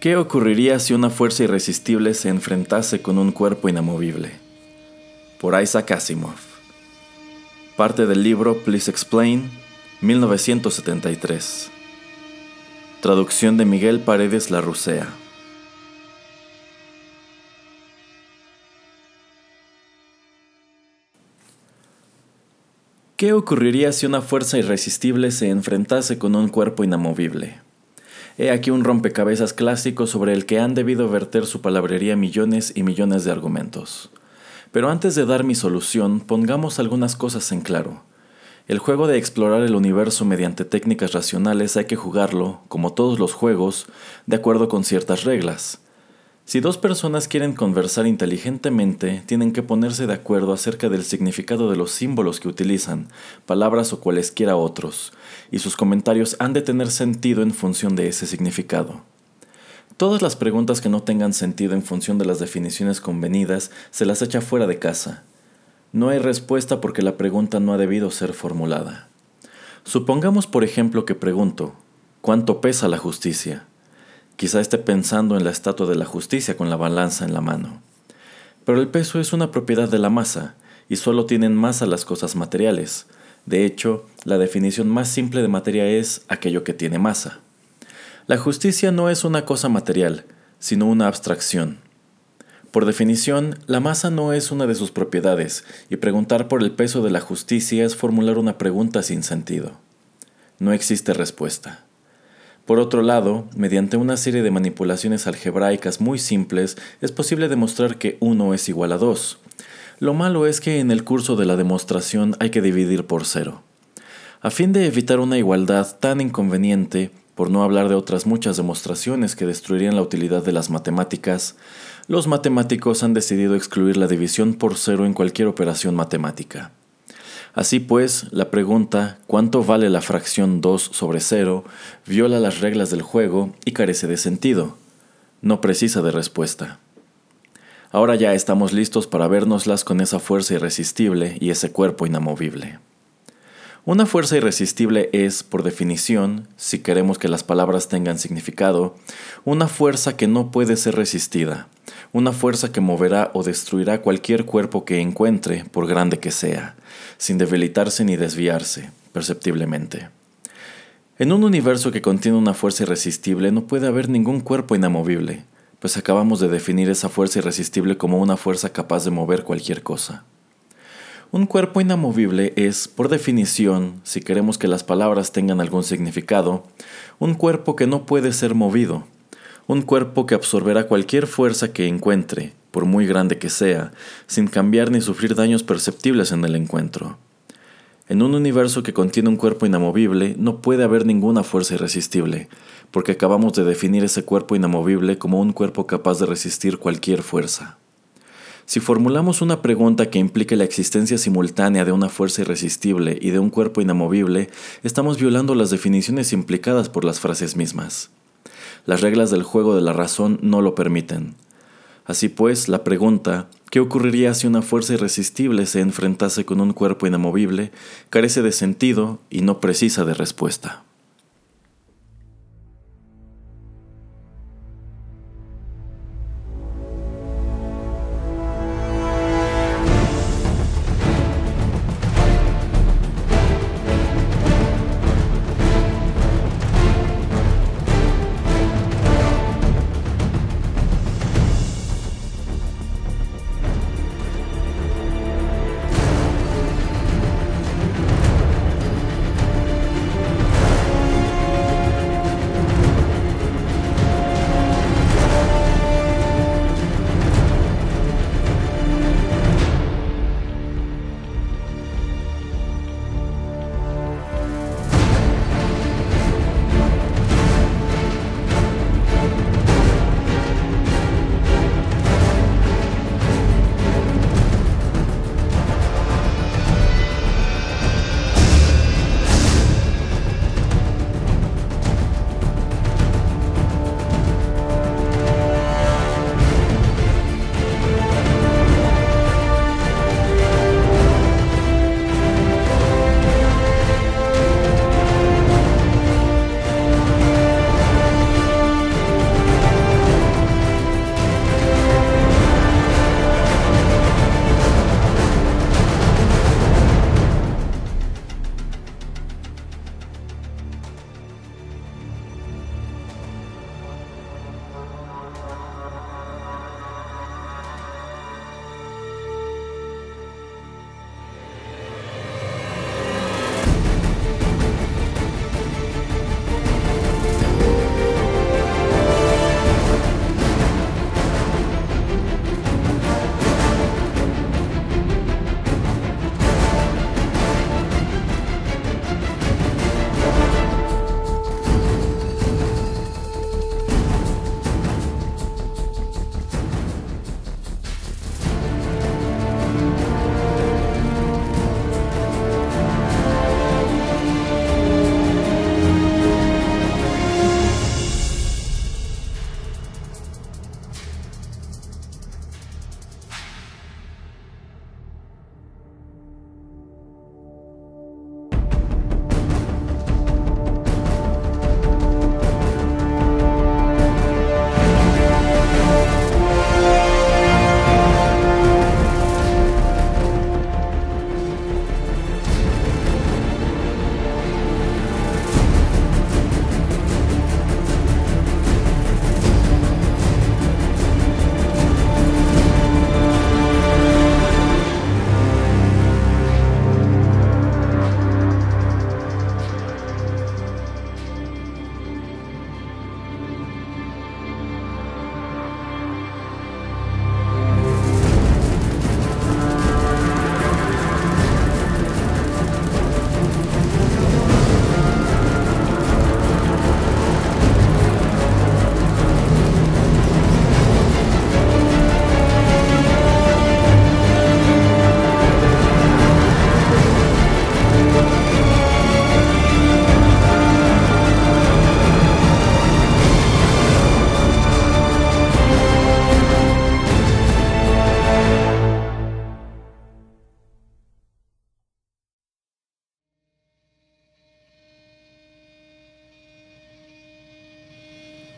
¿Qué ocurriría si una fuerza irresistible se enfrentase con un cuerpo inamovible? Por Isaac Asimov. Parte del libro Please Explain, 1973. Traducción de Miguel Paredes Larrucea. ¿Qué ocurriría si una fuerza irresistible se enfrentase con un cuerpo inamovible? He aquí un rompecabezas clásico sobre el que han debido verter su palabrería millones y millones de argumentos. Pero antes de dar mi solución, pongamos algunas cosas en claro. El juego de explorar el universo mediante técnicas racionales hay que jugarlo, como todos los juegos, de acuerdo con ciertas reglas. Si dos personas quieren conversar inteligentemente, tienen que ponerse de acuerdo acerca del significado de los símbolos que utilizan, palabras o cualesquiera otros, y sus comentarios han de tener sentido en función de ese significado. Todas las preguntas que no tengan sentido en función de las definiciones convenidas se las echa fuera de casa. No hay respuesta porque la pregunta no ha debido ser formulada. Supongamos, por ejemplo, que pregunto, ¿cuánto pesa la justicia? Quizá esté pensando en la estatua de la justicia con la balanza en la mano. Pero el peso es una propiedad de la masa, y solo tienen masa las cosas materiales. De hecho, la definición más simple de materia es aquello que tiene masa. La justicia no es una cosa material, sino una abstracción. Por definición, la masa no es una de sus propiedades, y preguntar por el peso de la justicia es formular una pregunta sin sentido. No existe respuesta. Por otro lado, mediante una serie de manipulaciones algebraicas muy simples, es posible demostrar que 1 es igual a 2. Lo malo es que en el curso de la demostración hay que dividir por cero. A fin de evitar una igualdad tan inconveniente, por no hablar de otras muchas demostraciones que destruirían la utilidad de las matemáticas, los matemáticos han decidido excluir la división por cero en cualquier operación matemática. Así pues, la pregunta ¿cuánto vale la fracción 2 sobre 0? viola las reglas del juego y carece de sentido. No precisa de respuesta. Ahora ya estamos listos para vernoslas con esa fuerza irresistible y ese cuerpo inamovible. Una fuerza irresistible es, por definición, si queremos que las palabras tengan significado, una fuerza que no puede ser resistida, una fuerza que moverá o destruirá cualquier cuerpo que encuentre, por grande que sea, sin debilitarse ni desviarse, perceptiblemente. En un universo que contiene una fuerza irresistible no puede haber ningún cuerpo inamovible, pues acabamos de definir esa fuerza irresistible como una fuerza capaz de mover cualquier cosa. Un cuerpo inamovible es, por definición, si queremos que las palabras tengan algún significado, un cuerpo que no puede ser movido, un cuerpo que absorberá cualquier fuerza que encuentre, por muy grande que sea, sin cambiar ni sufrir daños perceptibles en el encuentro. En un universo que contiene un cuerpo inamovible no puede haber ninguna fuerza irresistible, porque acabamos de definir ese cuerpo inamovible como un cuerpo capaz de resistir cualquier fuerza. Si formulamos una pregunta que implique la existencia simultánea de una fuerza irresistible y de un cuerpo inamovible, estamos violando las definiciones implicadas por las frases mismas. Las reglas del juego de la razón no lo permiten. Así pues, la pregunta, ¿qué ocurriría si una fuerza irresistible se enfrentase con un cuerpo inamovible? carece de sentido y no precisa de respuesta.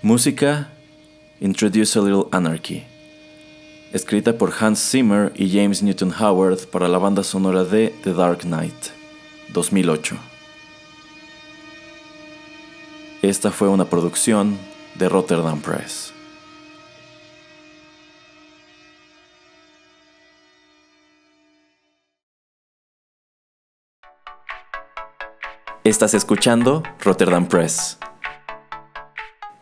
Música Introduce a Little Anarchy. Escrita por Hans Zimmer y James Newton Howard para la banda sonora de The Dark Knight, 2008. Esta fue una producción de Rotterdam Press. Estás escuchando Rotterdam Press.